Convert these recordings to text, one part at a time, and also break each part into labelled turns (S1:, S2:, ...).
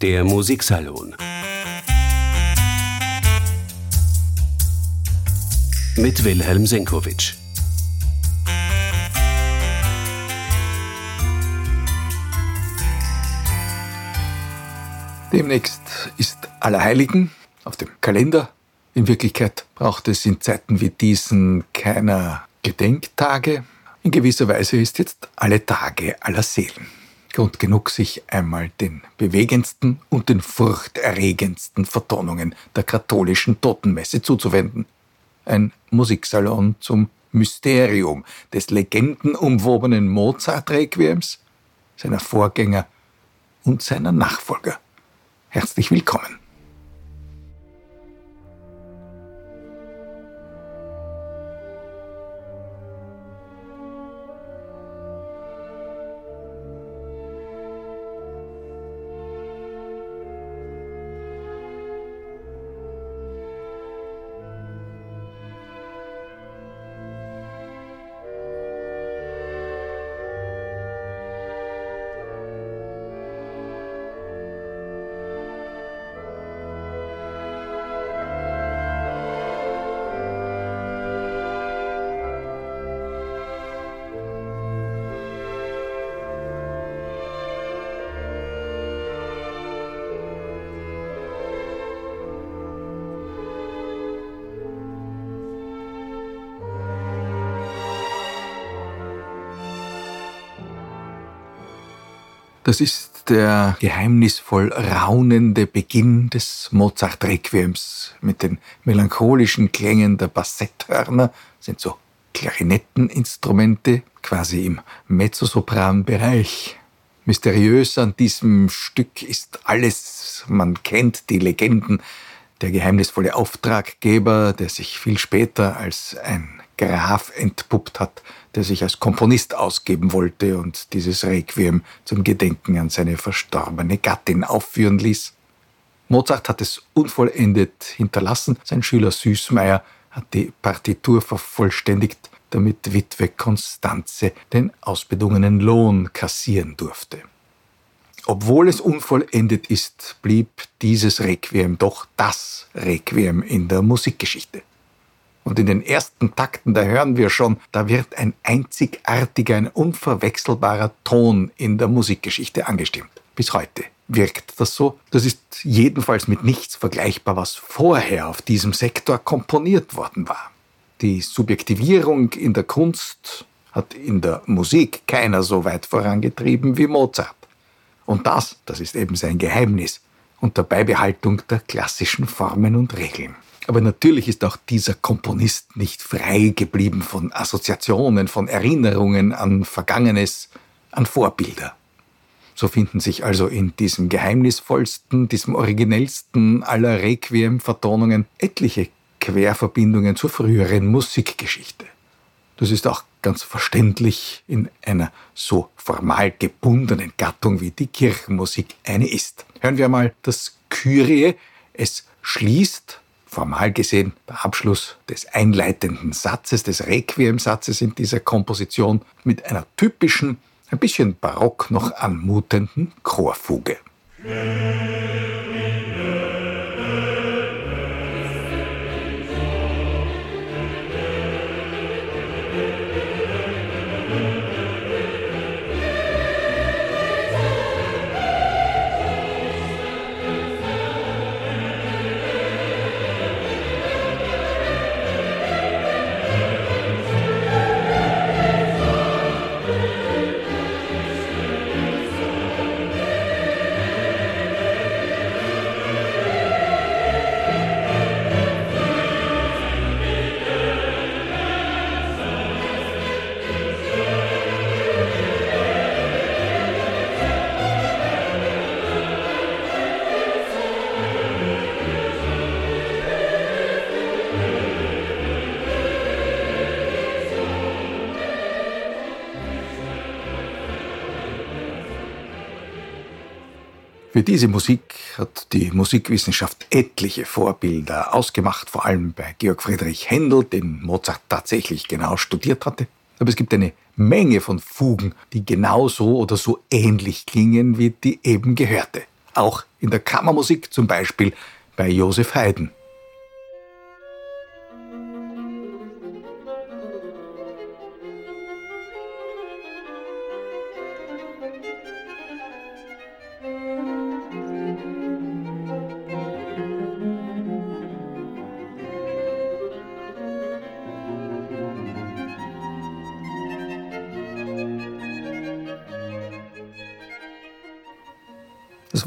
S1: Der Musiksalon mit Wilhelm Senkowitsch.
S2: Demnächst ist Allerheiligen auf dem Kalender. In Wirklichkeit braucht es in Zeiten wie diesen keiner Gedenktage. In gewisser Weise ist jetzt alle Tage aller Seelen. Grund genug, sich einmal den bewegendsten und den furchterregendsten Vertonungen der katholischen Totenmesse zuzuwenden. Ein Musiksalon zum Mysterium des legendenumwobenen Mozart-Requiems, seiner Vorgänger und seiner Nachfolger. Herzlich willkommen. Das ist der geheimnisvoll raunende Beginn des Mozart-Requiems. Mit den melancholischen Klängen der Bassetthörner, sind so Klarinetteninstrumente, quasi im Mezzosopran-Bereich. Mysteriös an diesem Stück ist alles, man kennt die Legenden, der geheimnisvolle Auftraggeber, der sich viel später als ein Graf entpuppt hat, der sich als Komponist ausgeben wollte und dieses Requiem zum Gedenken an seine verstorbene Gattin aufführen ließ. Mozart hat es unvollendet hinterlassen, sein Schüler Süßmeier hat die Partitur vervollständigt, damit Witwe Konstanze den ausbedungenen Lohn kassieren durfte. Obwohl es unvollendet ist, blieb dieses Requiem doch das Requiem in der Musikgeschichte. Und in den ersten Takten, da hören wir schon, da wird ein einzigartiger, ein unverwechselbarer Ton in der Musikgeschichte angestimmt. Bis heute wirkt das so. Das ist jedenfalls mit nichts vergleichbar, was vorher auf diesem Sektor komponiert worden war. Die Subjektivierung in der Kunst hat in der Musik keiner so weit vorangetrieben wie Mozart. Und das, das ist eben sein Geheimnis, unter Beibehaltung der klassischen Formen und Regeln. Aber natürlich ist auch dieser Komponist nicht frei geblieben von Assoziationen, von Erinnerungen an Vergangenes, an Vorbilder. So finden sich also in diesem geheimnisvollsten, diesem originellsten aller Requiem-Vertonungen etliche Querverbindungen zur früheren Musikgeschichte. Das ist auch ganz verständlich in einer so formal gebundenen Gattung wie die Kirchenmusik eine ist. Hören wir mal das Kyrie. Es schließt formal gesehen der Abschluss des einleitenden Satzes, des Requiem-Satzes in dieser Komposition mit einer typischen, ein bisschen barock noch anmutenden Chorfuge. Für diese Musik hat die Musikwissenschaft etliche Vorbilder ausgemacht, vor allem bei Georg Friedrich Händel, den Mozart tatsächlich genau studiert hatte. Aber es gibt eine Menge von Fugen, die genauso oder so ähnlich klingen wie die eben gehörte. auch in der Kammermusik, zum Beispiel bei Josef Haydn.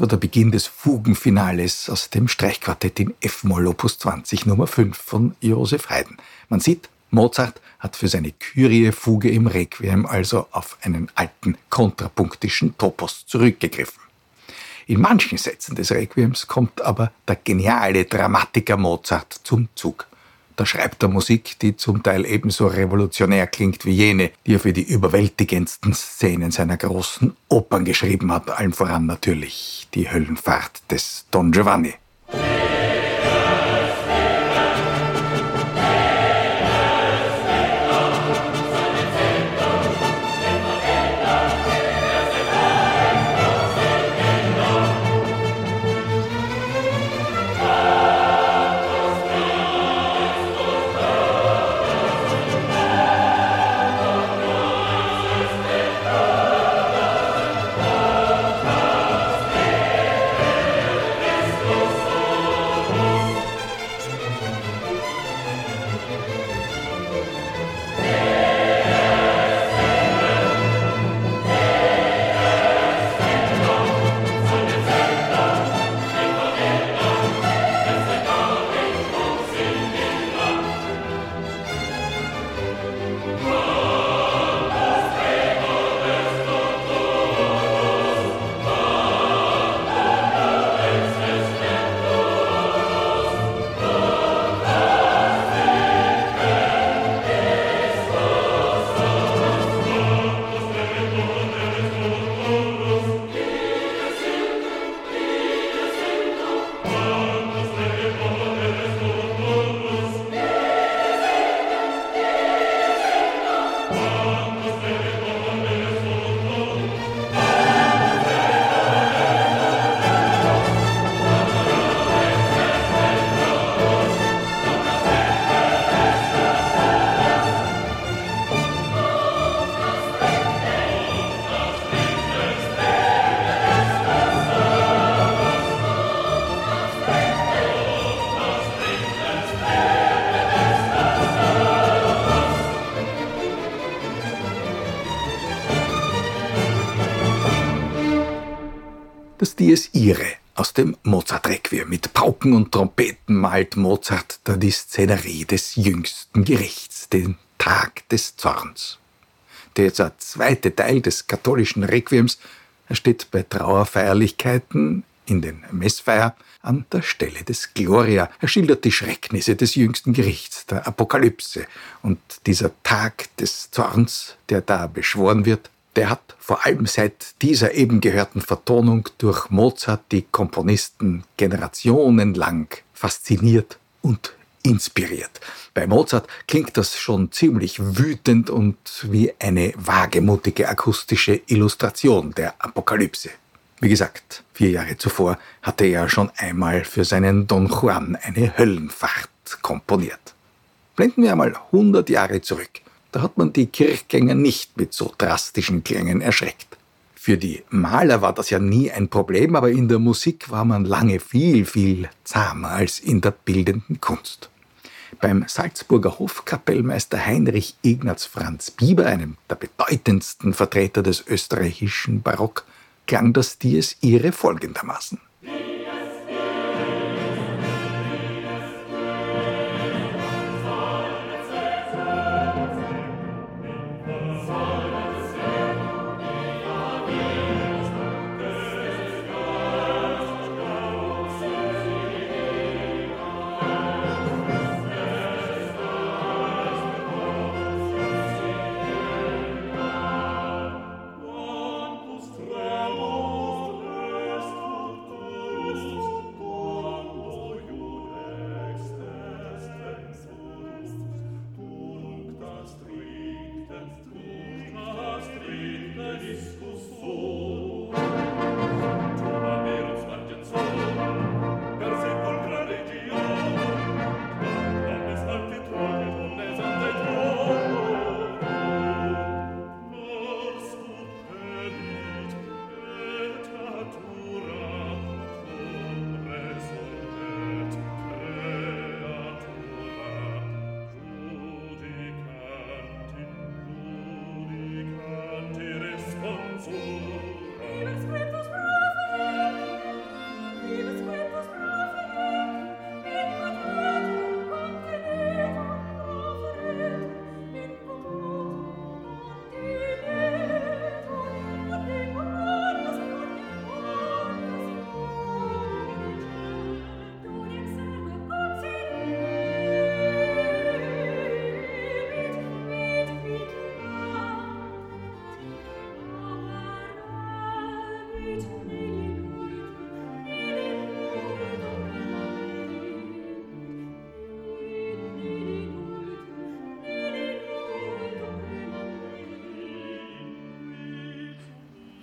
S2: War der Beginn des Fugenfinales aus dem Streichquartett in F-Moll Opus 20 Nummer 5 von Josef Haydn. Man sieht, Mozart hat für seine Kyrie-Fuge im Requiem also auf einen alten kontrapunktischen Topos zurückgegriffen. In manchen Sätzen des Requiems kommt aber der geniale Dramatiker Mozart zum Zug. Da schreibt er Musik, die zum Teil ebenso revolutionär klingt wie jene, die er für die überwältigendsten Szenen seiner großen Opern geschrieben hat, allen voran natürlich die Höllenfahrt des Don Giovanni. Irae aus dem Mozart-Requiem. Mit Pauken und Trompeten malt Mozart da die Szenerie des jüngsten Gerichts, den Tag des Zorns. Der zweite Teil des katholischen Requiems steht bei Trauerfeierlichkeiten in den Messfeier an der Stelle des Gloria. Er schildert die Schrecknisse des jüngsten Gerichts, der Apokalypse. Und dieser Tag des Zorns, der da beschworen wird, der hat vor allem seit dieser eben gehörten Vertonung durch Mozart die Komponisten generationenlang fasziniert und inspiriert. Bei Mozart klingt das schon ziemlich wütend und wie eine wagemutige akustische Illustration der Apokalypse. Wie gesagt, vier Jahre zuvor hatte er schon einmal für seinen Don Juan eine Höllenfahrt komponiert. Blenden wir einmal 100 Jahre zurück. Da hat man die Kirchgänger nicht mit so drastischen Klängen erschreckt. Für die Maler war das ja nie ein Problem, aber in der Musik war man lange viel, viel zahmer als in der bildenden Kunst. Beim Salzburger Hofkapellmeister Heinrich Ignaz Franz Bieber, einem der bedeutendsten Vertreter des österreichischen Barock, klang das Dies Irae folgendermaßen.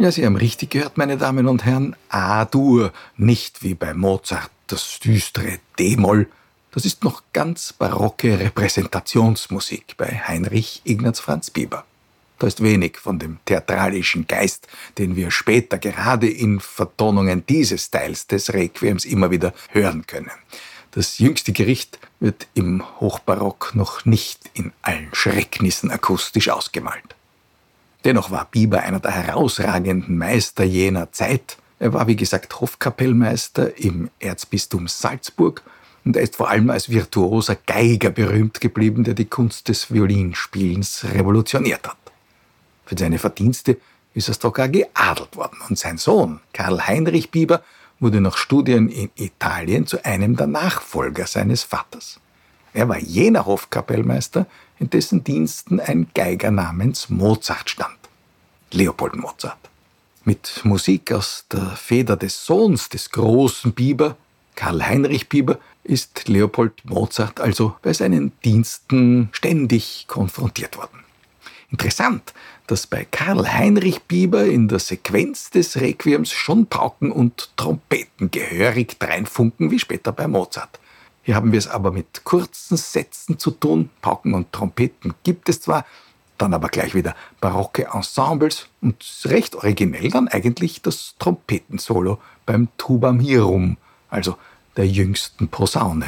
S2: Ja, Sie haben richtig gehört, meine Damen und Herren. A-Dur, nicht wie bei Mozart das düstere D-Moll. Das ist noch ganz barocke Repräsentationsmusik bei Heinrich Ignaz Franz Bieber. Da ist wenig von dem theatralischen Geist, den wir später gerade in Vertonungen dieses Teils des Requiems immer wieder hören können. Das jüngste Gericht wird im Hochbarock noch nicht in allen Schrecknissen akustisch ausgemalt. Dennoch war Bieber einer der herausragenden Meister jener Zeit. Er war, wie gesagt, Hofkapellmeister im Erzbistum Salzburg und er ist vor allem als virtuoser Geiger berühmt geblieben, der die Kunst des Violinspielens revolutioniert hat. Für seine Verdienste ist er sogar geadelt worden und sein Sohn, Karl Heinrich Bieber, wurde nach Studien in Italien zu einem der Nachfolger seines Vaters. Er war jener Hofkapellmeister, in dessen Diensten ein Geiger namens Mozart stand. Leopold Mozart. Mit Musik aus der Feder des Sohns des großen Biber, Karl Heinrich Biber, ist Leopold Mozart also bei seinen Diensten ständig konfrontiert worden. Interessant, dass bei Karl Heinrich Bieber in der Sequenz des Requiems schon Pauken und Trompeten gehörig dreinfunken wie später bei Mozart. Hier haben wir es aber mit kurzen Sätzen zu tun. Pauken und Trompeten gibt es zwar, dann aber gleich wieder barocke Ensembles und recht originell dann eigentlich das Trompetensolo beim Tuba Mirum, also der jüngsten Posaune.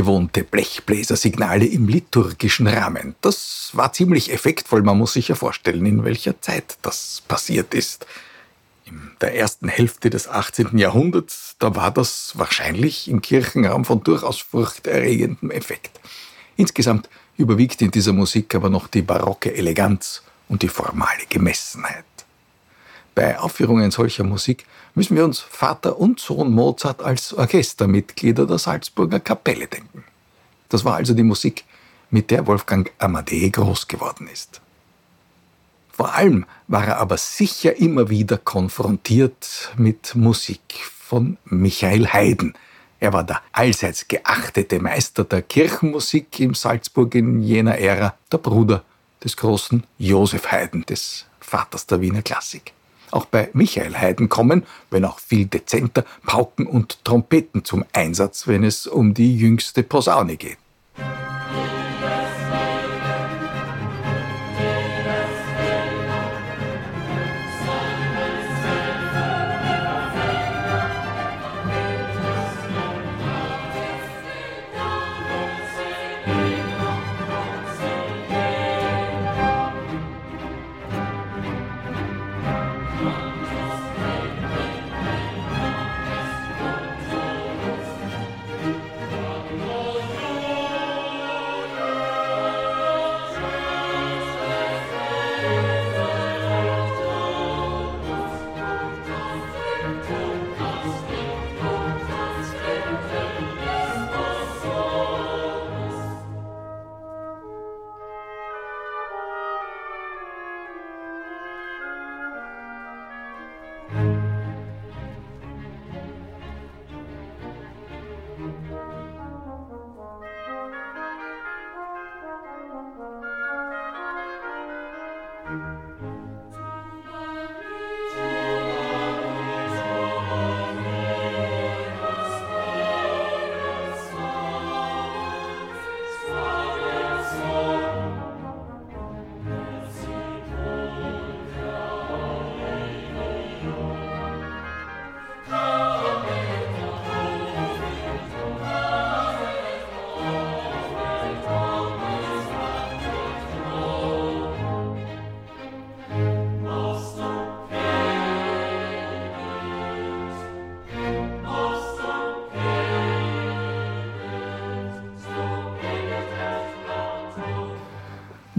S2: Ungewohnte Blechbläsersignale im liturgischen Rahmen. Das war ziemlich effektvoll. Man muss sich ja vorstellen, in welcher Zeit das passiert ist. In der ersten Hälfte des 18. Jahrhunderts, da war das wahrscheinlich im Kirchenraum von durchaus furchterregendem Effekt. Insgesamt überwiegt in dieser Musik aber noch die barocke Eleganz und die formale Gemessenheit. Bei Aufführungen solcher Musik müssen wir uns Vater und Sohn Mozart als Orchestermitglieder der Salzburger Kapelle denken. Das war also die Musik, mit der Wolfgang Amadee groß geworden ist. Vor allem war er aber sicher immer wieder konfrontiert mit Musik von Michael Haydn. Er war der allseits geachtete Meister der Kirchenmusik in Salzburg in jener Ära, der Bruder des großen Josef Haydn, des Vaters der Wiener Klassik. Auch bei Michael Haydn kommen, wenn auch viel dezenter, Pauken und Trompeten zum Einsatz, wenn es um die jüngste Posaune geht.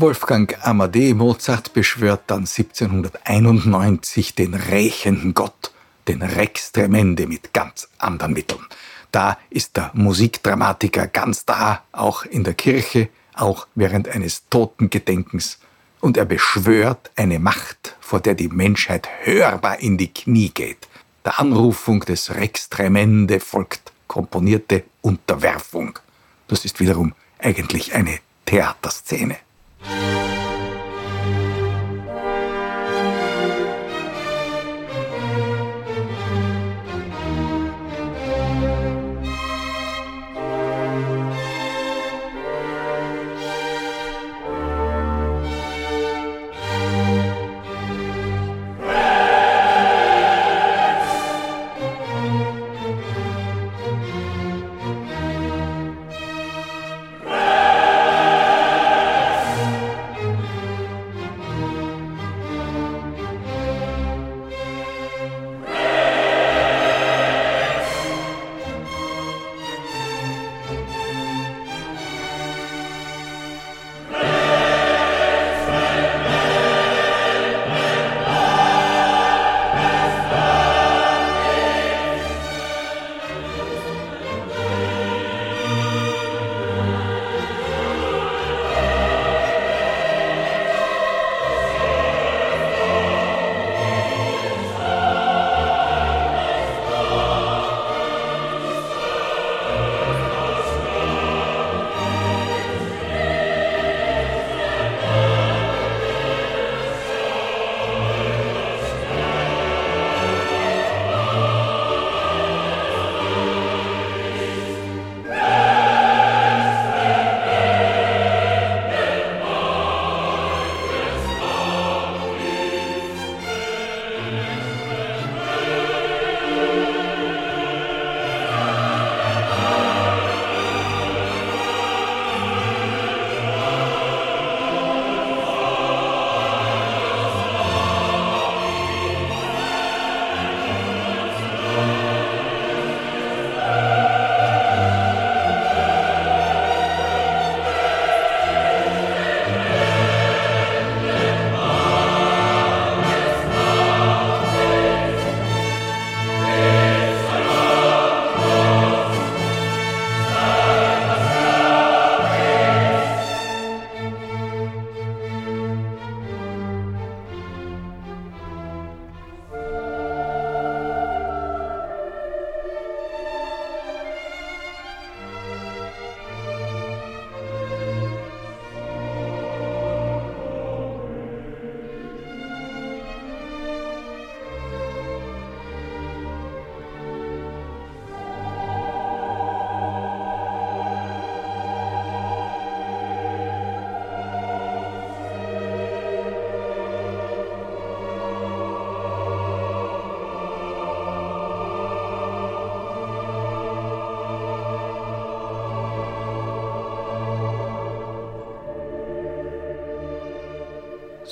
S2: Wolfgang Amadee Mozart beschwört dann 1791 den rächenden Gott, den Rex Tremende, mit ganz anderen Mitteln. Da ist der Musikdramatiker ganz da, auch in der Kirche, auch während eines Totengedenkens. Und er beschwört eine Macht, vor der die Menschheit hörbar in die Knie geht. Der Anrufung des Rex Tremende folgt komponierte Unterwerfung. Das ist wiederum eigentlich eine Theaterszene. Bye.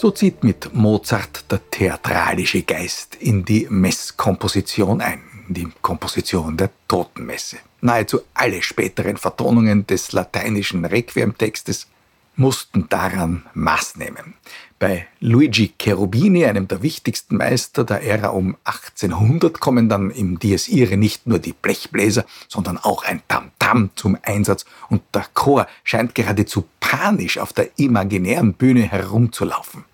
S2: So zieht mit Mozart der theatralische Geist in die Messkomposition ein, in die Komposition der Totenmesse. Nahezu alle späteren Vertonungen des lateinischen Requiemtextes mussten daran Maß nehmen. Bei Luigi Cherubini, einem der wichtigsten Meister der Ära um 1800, kommen dann im Dies Irae nicht nur die Blechbläser, sondern auch ein Tamtam -Tam zum Einsatz und der Chor scheint geradezu panisch auf der imaginären Bühne herumzulaufen.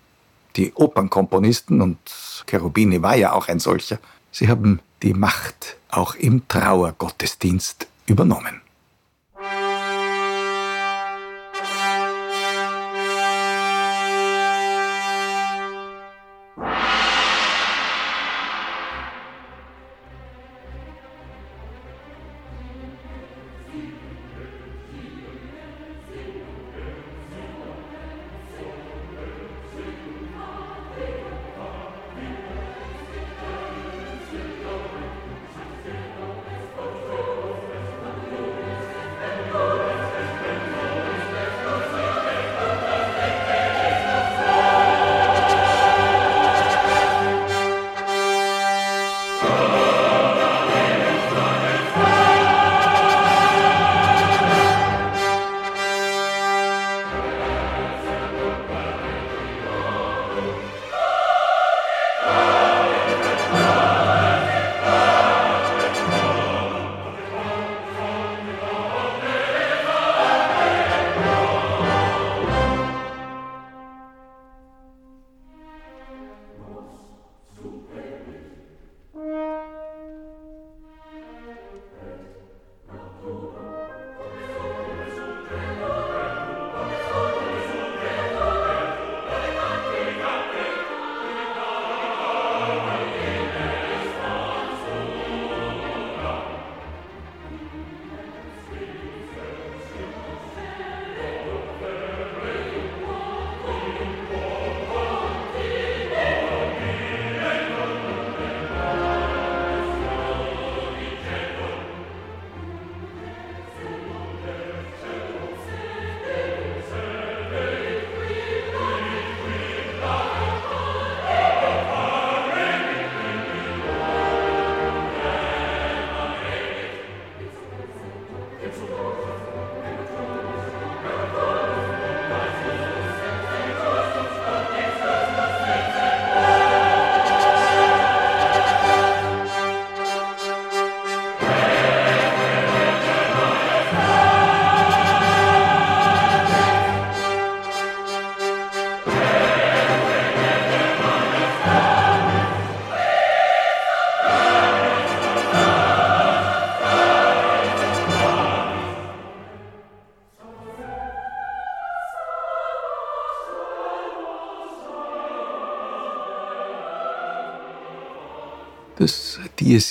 S2: Die Opernkomponisten, und Cherubini war ja auch ein solcher, sie haben die Macht auch im Trauergottesdienst übernommen.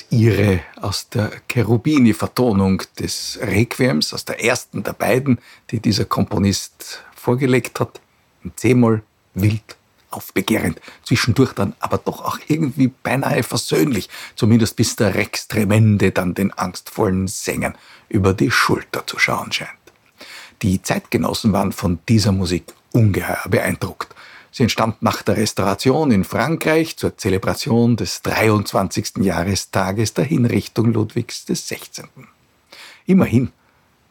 S2: Irae aus der Cherubini-Vertonung des Requiems, aus der ersten der beiden, die dieser Komponist vorgelegt hat, in C-Moll, wild, aufbegehrend, zwischendurch dann aber doch auch irgendwie beinahe versöhnlich, zumindest bis der Rex Tremende dann den angstvollen Sängern über die Schulter zu schauen scheint. Die Zeitgenossen waren von dieser Musik ungeheuer beeindruckt Sie entstand nach der Restauration in Frankreich zur Zelebration des 23. Jahrestages der Hinrichtung Ludwigs XVI. Immerhin,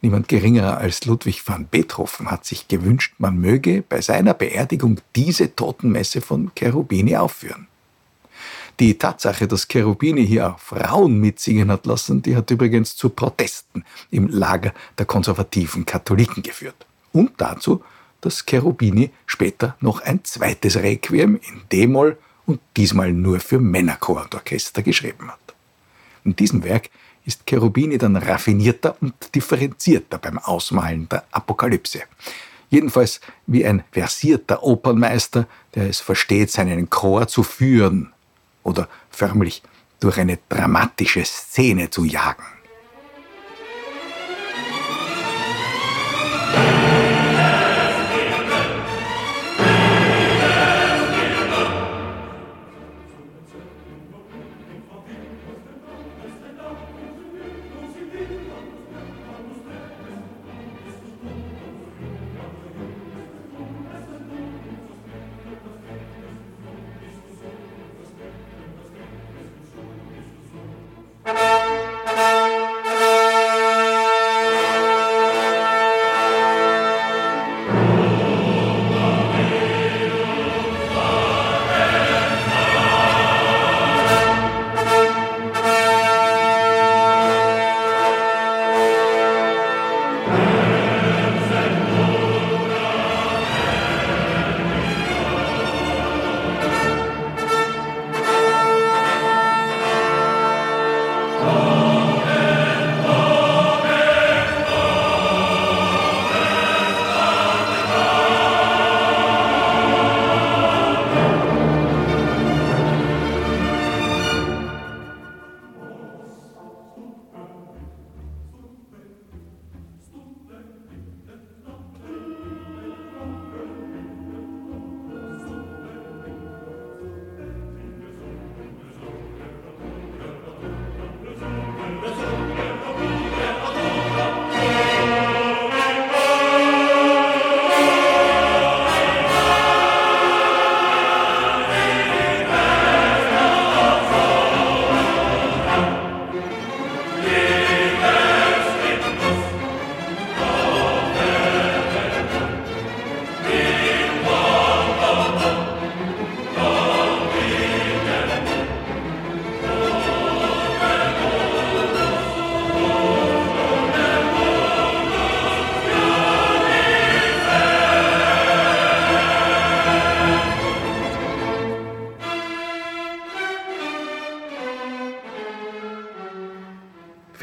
S2: niemand geringerer als Ludwig van Beethoven hat sich gewünscht, man möge bei seiner Beerdigung diese Totenmesse von Cherubini aufführen. Die Tatsache, dass Cherubini hier auch Frauen mitsingen hat lassen, die hat übrigens zu Protesten im Lager der konservativen Katholiken geführt. Und dazu, dass Cherubini später noch ein zweites Requiem in D-Moll und diesmal nur für Männerchor und Orchester geschrieben hat. In diesem Werk ist Cherubini dann raffinierter und differenzierter beim Ausmalen der Apokalypse. Jedenfalls wie ein versierter Opernmeister, der es versteht, seinen Chor zu führen oder förmlich durch eine dramatische Szene zu jagen.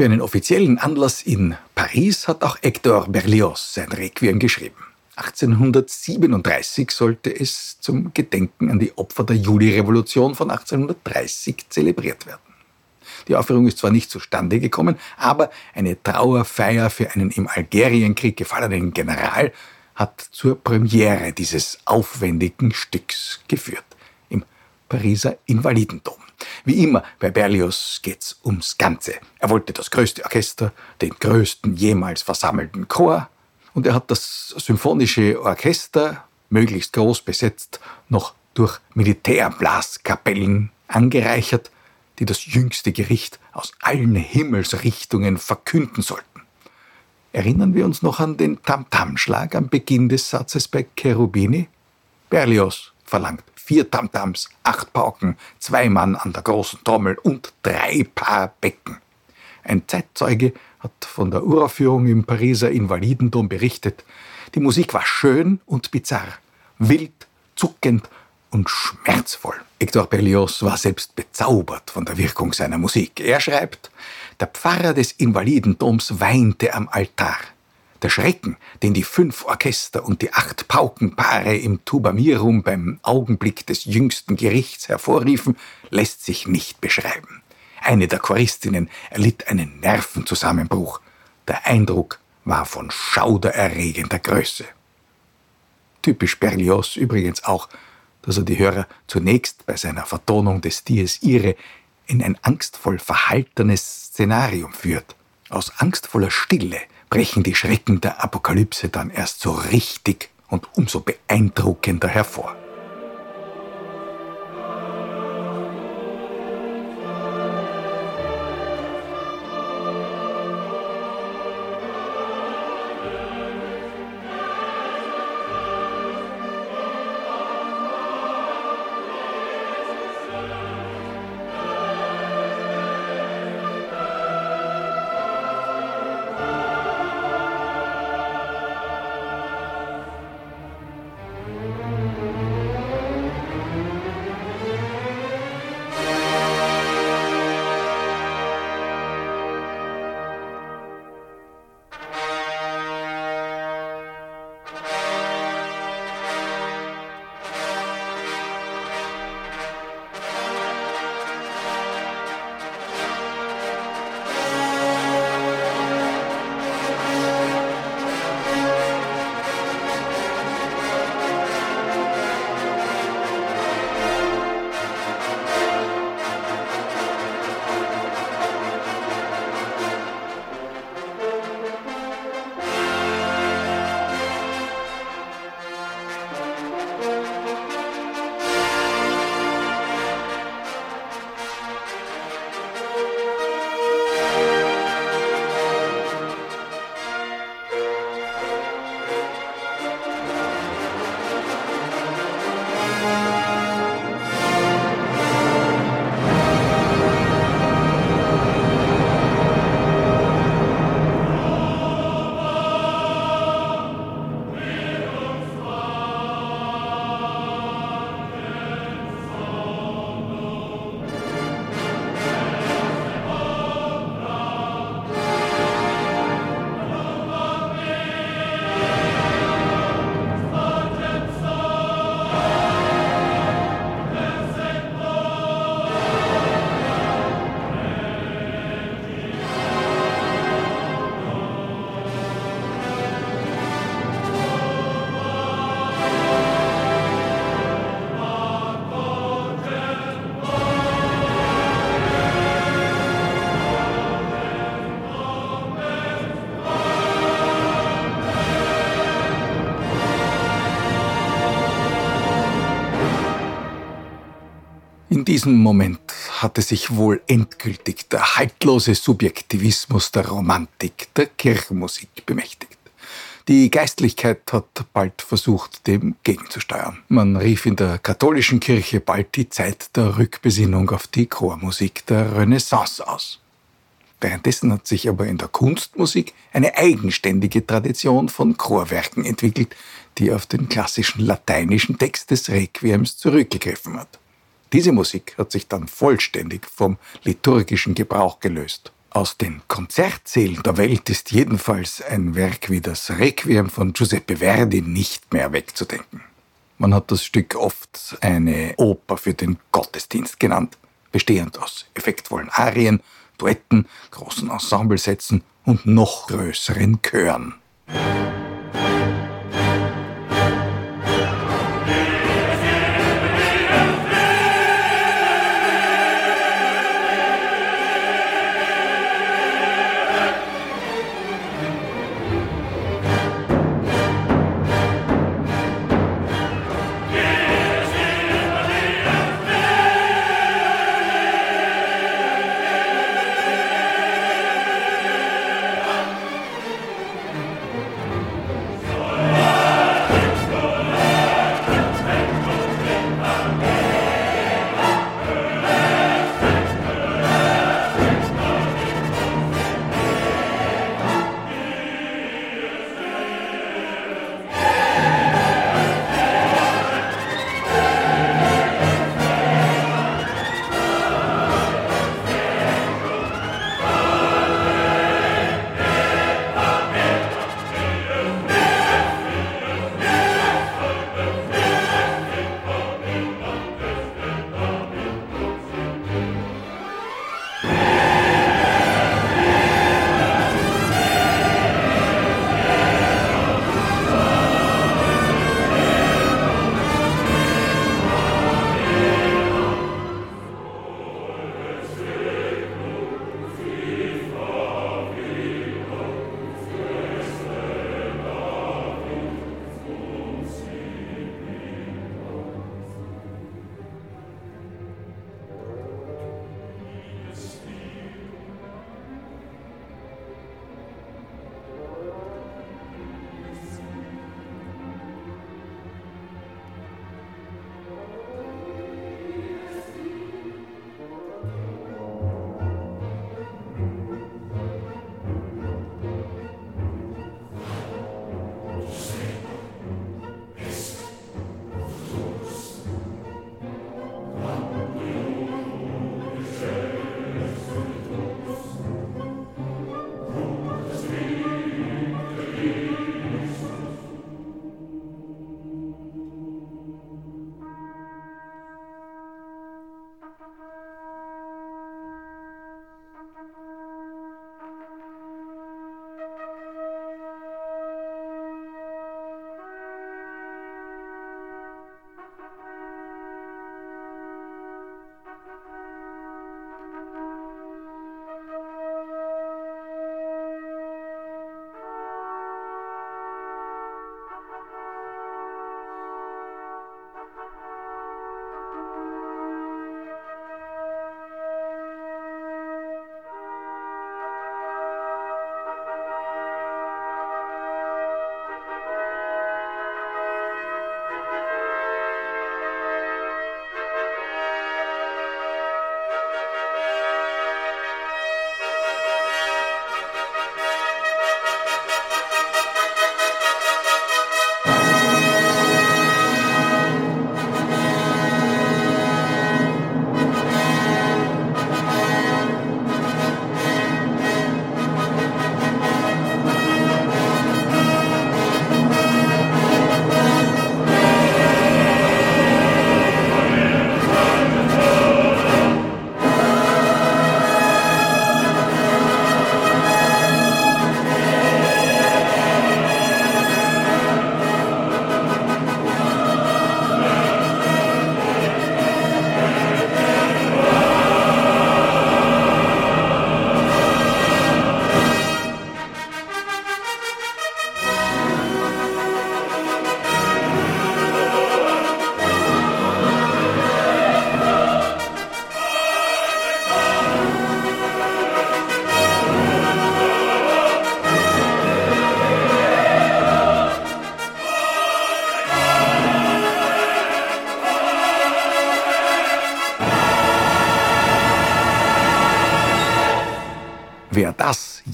S2: Für einen offiziellen Anlass in Paris hat auch Hector Berlioz sein Requiem geschrieben. 1837 sollte es zum Gedenken an die Opfer der Juli-Revolution von 1830 zelebriert werden. Die Aufführung ist zwar nicht zustande gekommen, aber eine Trauerfeier für einen im Algerienkrieg gefallenen General hat zur Premiere dieses aufwendigen Stücks geführt im Pariser Invalidendom. Wie immer bei Berlioz geht's ums Ganze. Er wollte das größte Orchester, den größten jemals versammelten Chor und er hat das symphonische Orchester, möglichst groß besetzt, noch durch Militärblaskapellen angereichert, die das jüngste Gericht aus allen Himmelsrichtungen verkünden sollten. Erinnern wir uns noch an den Tamtamschlag am Beginn des Satzes bei Cherubini? Berlioz verlangt vier Tamtams, acht Pauken, zwei Mann an der großen Trommel und drei Paar Becken. Ein Zeitzeuge hat von der Uraufführung im Pariser Invalidendom berichtet. Die Musik war schön und bizarr, wild, zuckend und schmerzvoll. Hector Berlioz war selbst bezaubert von der Wirkung seiner Musik. Er schreibt, der Pfarrer des Invalidendoms weinte am Altar. Der Schrecken, den die fünf Orchester und die acht Paukenpaare im Tubamirum beim Augenblick des jüngsten Gerichts hervorriefen, lässt sich nicht beschreiben. Eine der Choristinnen erlitt einen Nervenzusammenbruch. Der Eindruck war von schaudererregender Größe. Typisch Berlioz übrigens auch, dass er die Hörer zunächst bei seiner Vertonung des Dies Irae in ein angstvoll verhaltenes Szenarium führt. Aus angstvoller Stille brechen die Schrecken der Apokalypse dann erst so richtig und umso beeindruckender hervor. Diesem Moment hatte sich wohl endgültig der haltlose Subjektivismus der Romantik, der Kirchenmusik bemächtigt. Die Geistlichkeit hat bald versucht, dem gegenzusteuern. Man rief in der katholischen Kirche bald die Zeit der Rückbesinnung auf die Chormusik der Renaissance aus. Währenddessen hat sich aber in der Kunstmusik eine eigenständige Tradition von Chorwerken entwickelt, die auf den klassischen lateinischen Text des Requiems zurückgegriffen hat. Diese Musik hat sich dann vollständig vom liturgischen Gebrauch gelöst. Aus den Konzertsälen der Welt ist jedenfalls ein Werk wie das Requiem von Giuseppe Verdi nicht mehr wegzudenken. Man hat das Stück oft eine Oper für den Gottesdienst genannt, bestehend aus effektvollen Arien, Duetten, großen Ensemblesätzen und noch größeren Chören.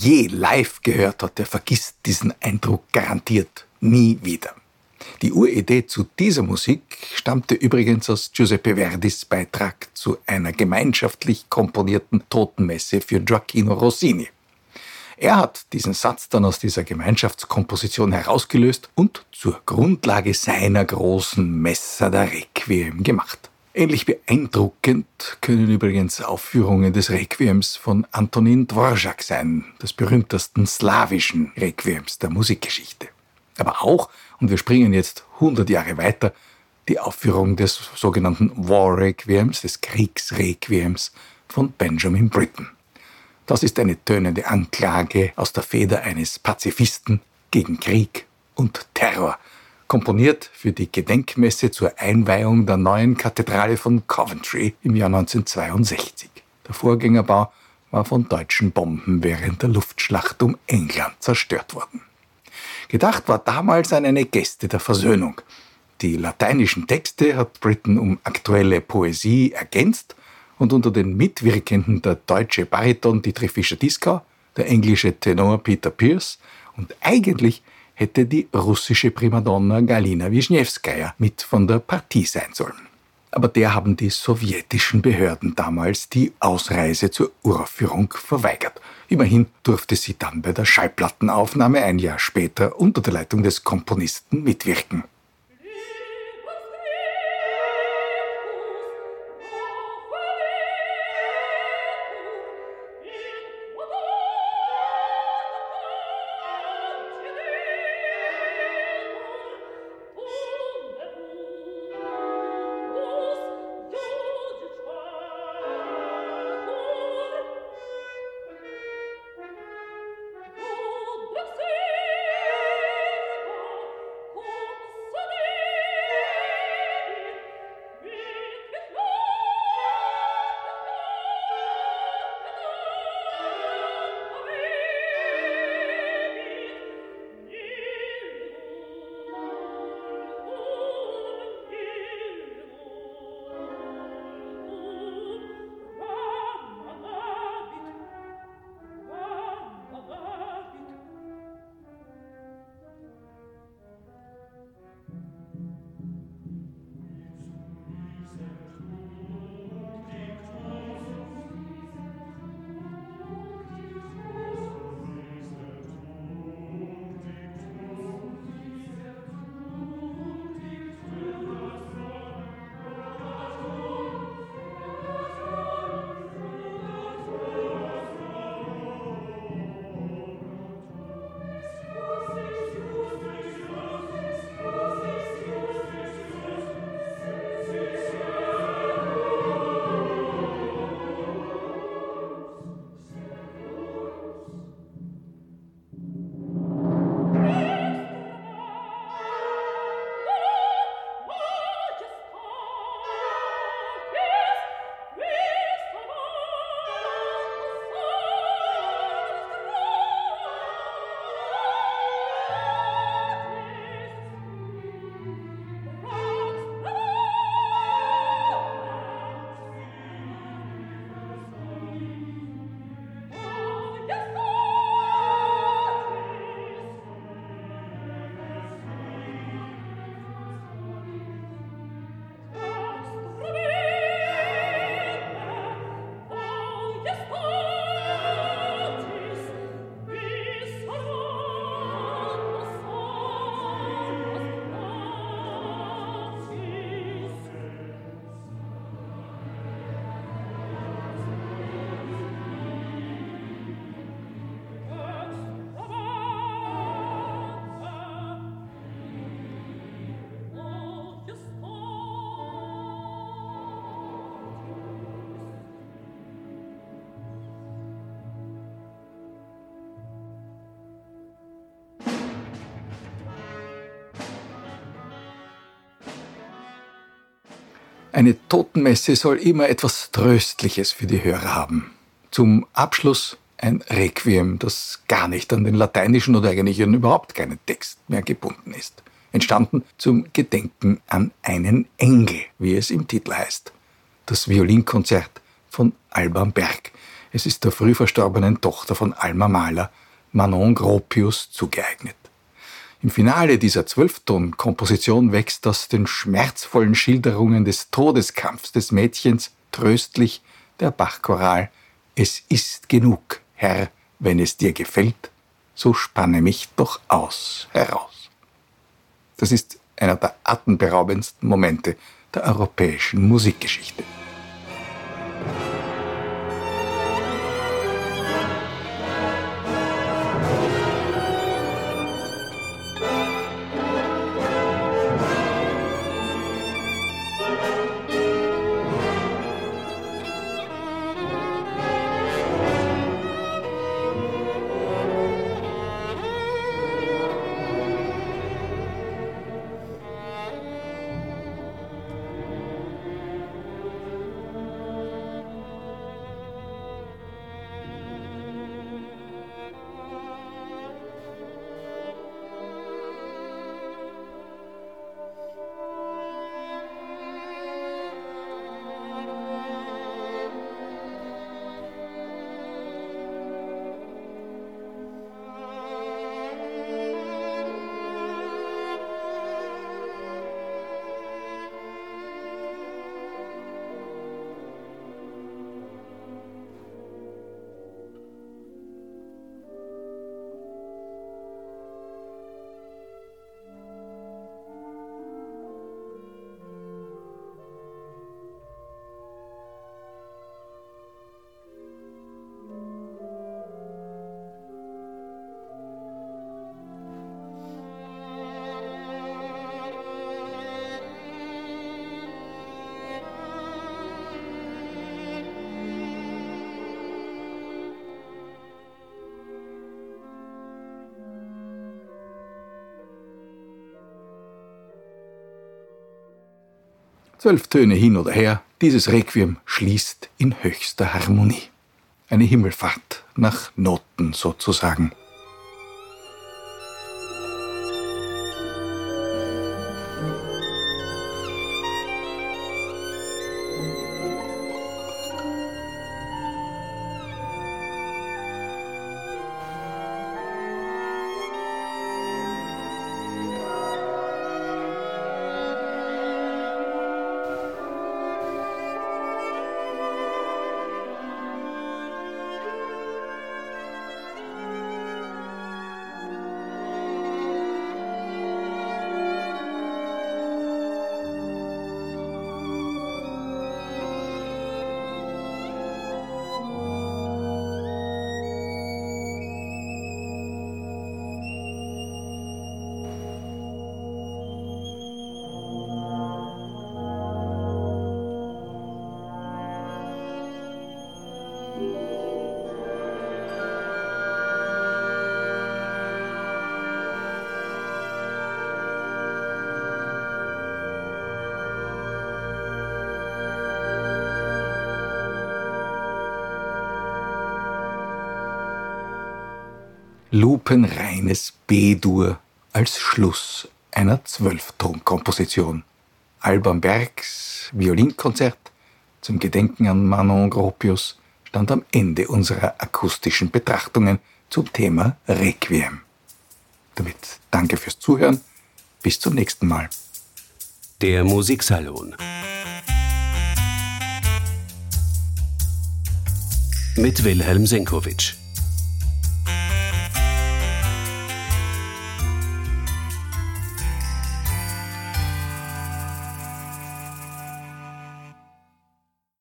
S2: Je live gehört hat, der vergisst diesen Eindruck garantiert nie wieder. Die Uridee zu dieser Musik stammte übrigens aus Giuseppe Verdis Beitrag zu einer gemeinschaftlich komponierten Totenmesse für Gioacchino Rossini. Er hat diesen Satz dann aus dieser Gemeinschaftskomposition herausgelöst und zur Grundlage seiner großen Messa der Requiem gemacht. Ähnlich beeindruckend können übrigens Aufführungen des Requiems von Antonin Dvorak sein, des berühmtesten slawischen Requiems der Musikgeschichte. Aber auch, und wir springen jetzt 100 Jahre weiter, die Aufführung des sogenannten War Requiems, des Kriegsrequiems von Benjamin Britten. Das ist eine tönende Anklage aus der Feder eines Pazifisten gegen Krieg und Terror, komponiert für die Gedenkmesse zur Einweihung der neuen Kathedrale von Coventry im Jahr 1962. Der Vorgängerbau war von deutschen Bomben während der Luftschlacht um England zerstört worden. Gedacht war damals an eine Gäste der Versöhnung. Die lateinischen Texte hat Britten um aktuelle Poesie ergänzt und unter den Mitwirkenden der deutsche Bariton Dietrich Fischer-Dieskau, der englische Tenor Peter Pierce und eigentlich hätte die russische Primadonna Galina Wischniewskaja mit von der Partie sein sollen. Aber der haben die sowjetischen Behörden damals die Ausreise zur Uraufführung verweigert. Immerhin durfte sie dann bei der Schallplattenaufnahme ein Jahr später unter der Leitung des Komponisten mitwirken. Eine Totenmesse soll immer etwas Tröstliches für die Hörer haben. Zum Abschluss ein Requiem, das gar nicht an den lateinischen oder eigentlich an überhaupt keinen Text mehr gebunden ist. Entstanden zum Gedenken an einen Engel, wie es im Titel heißt. Das Violinkonzert von Alba Berg. Es ist der früh verstorbenen Tochter von Alma Mahler, Manon Gropius, zugeeignet. Im Finale dieser Zwölfton-Komposition wächst aus den schmerzvollen Schilderungen des Todeskampfs des Mädchens tröstlich der Bachchoral Es ist genug, Herr, wenn es dir gefällt, so spanne mich doch aus heraus. Das ist einer der atemberaubendsten Momente der europäischen Musikgeschichte. Zwölf Töne hin oder her, dieses Requiem schließt in höchster Harmonie. Eine Himmelfahrt nach Noten sozusagen. Lupenreines B-Dur als Schluss einer Zwölftonkomposition. Alban Bergs Violinkonzert zum Gedenken an Manon Gropius stand am Ende unserer akustischen Betrachtungen zum Thema Requiem. Damit danke fürs Zuhören. Bis zum nächsten Mal.
S1: Der Musiksalon. Mit Wilhelm Senkowitsch.